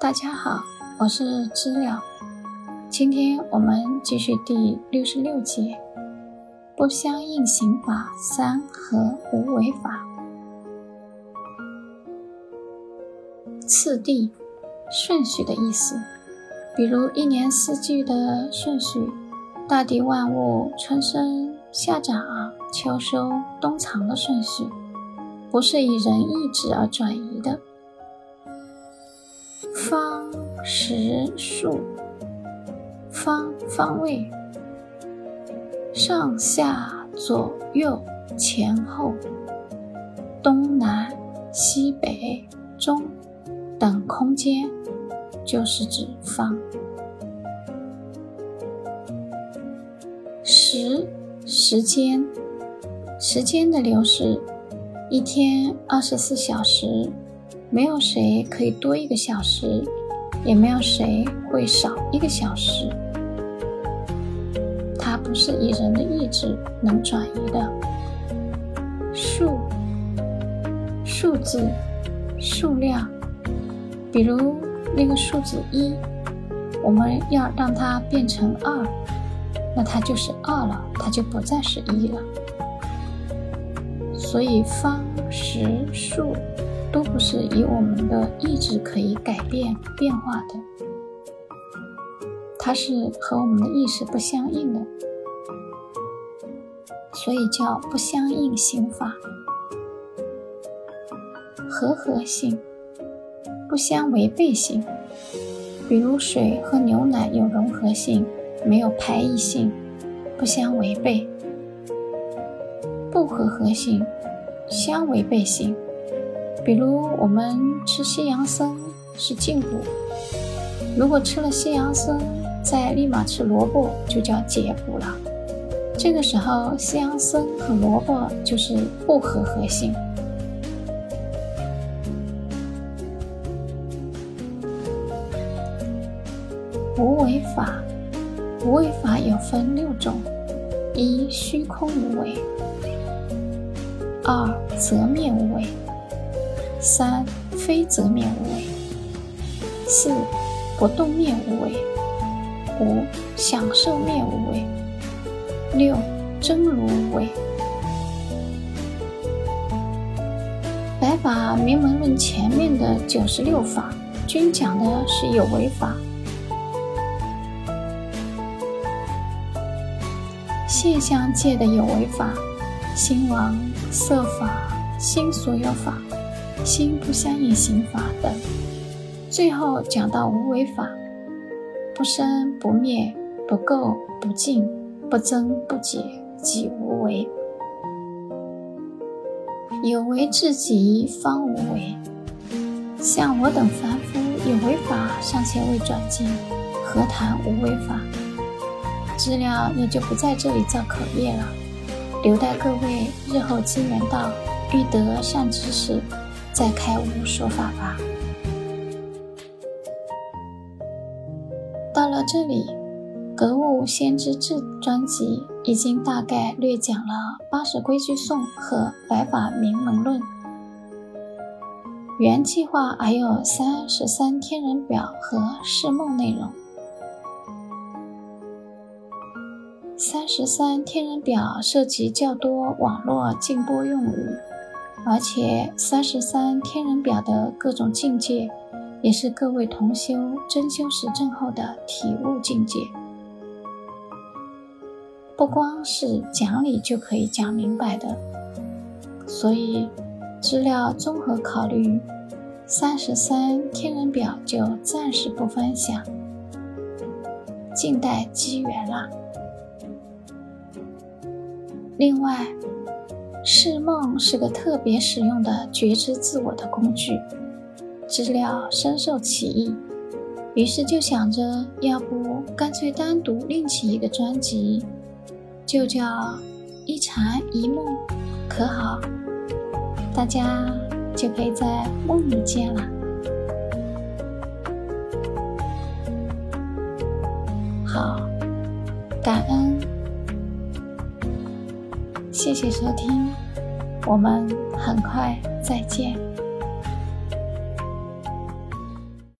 大家好，我是知了。今天我们继续第六十六节：不相应刑法三和无为法。次第、顺序的意思，比如一年四季的顺序，大地万物春生、夏长、秋收、冬藏的顺序，不是以人意志而转移的。方时数，方方位，上下左右前后，东南西北中等空间，就是指方。时时间，时间的流逝，一天二十四小时。没有谁可以多一个小时，也没有谁会少一个小时。它不是以人的意志能转移的。数，数字，数量，比如那个数字一，我们要让它变成二，那它就是二了，它就不再是一了。所以方、时、数。都不是以我们的意志可以改变变化的，它是和我们的意识不相应的，所以叫不相应刑法。和合性，不相违背性，比如水和牛奶有融合性，没有排异性，不相违背；不和合性，相违背性。比如我们吃西洋参是进补，如果吃了西洋参再立马吃萝卜，就叫解补了。这个时候西洋参和萝卜就是不合合性。无为法，无为法有分六种：一虚空无为，二则灭无为。三非则灭无为，四不动灭无为，五享受灭无为，六真如无为。白法明门论前面的九十六法，均讲的是有为法。现象界的有为法，心王、色法、心所有法。心不相应刑法等，最后讲到无为法，不生不灭，不垢不净，不增不减，即无为。有为至极方无为。像我等凡夫，有为法尚且未转进，何谈无为法？资料也就不在这里造口业了，留待各位日后机缘到，欲得善知识。再开悟说法吧。到了这里，《格物先知志》专辑已经大概略讲了八十规矩颂和白法明门论。原计划还有三十三天人表和释梦内容。三十三天人表涉及较多网络禁播用语。而且三十三天人表的各种境界，也是各位同修真修实证后的体悟境界，不光是讲理就可以讲明白的。所以资料综合考虑，三十三天人表就暂时不分享，静待机缘啦。另外。释梦是个特别实用的觉知自我的工具，知了深受其意，于是就想着，要不干脆单独另起一个专辑，就叫一禅一梦，可好？大家就可以在梦里见了。好，感恩。谢谢收听，我们很快再见。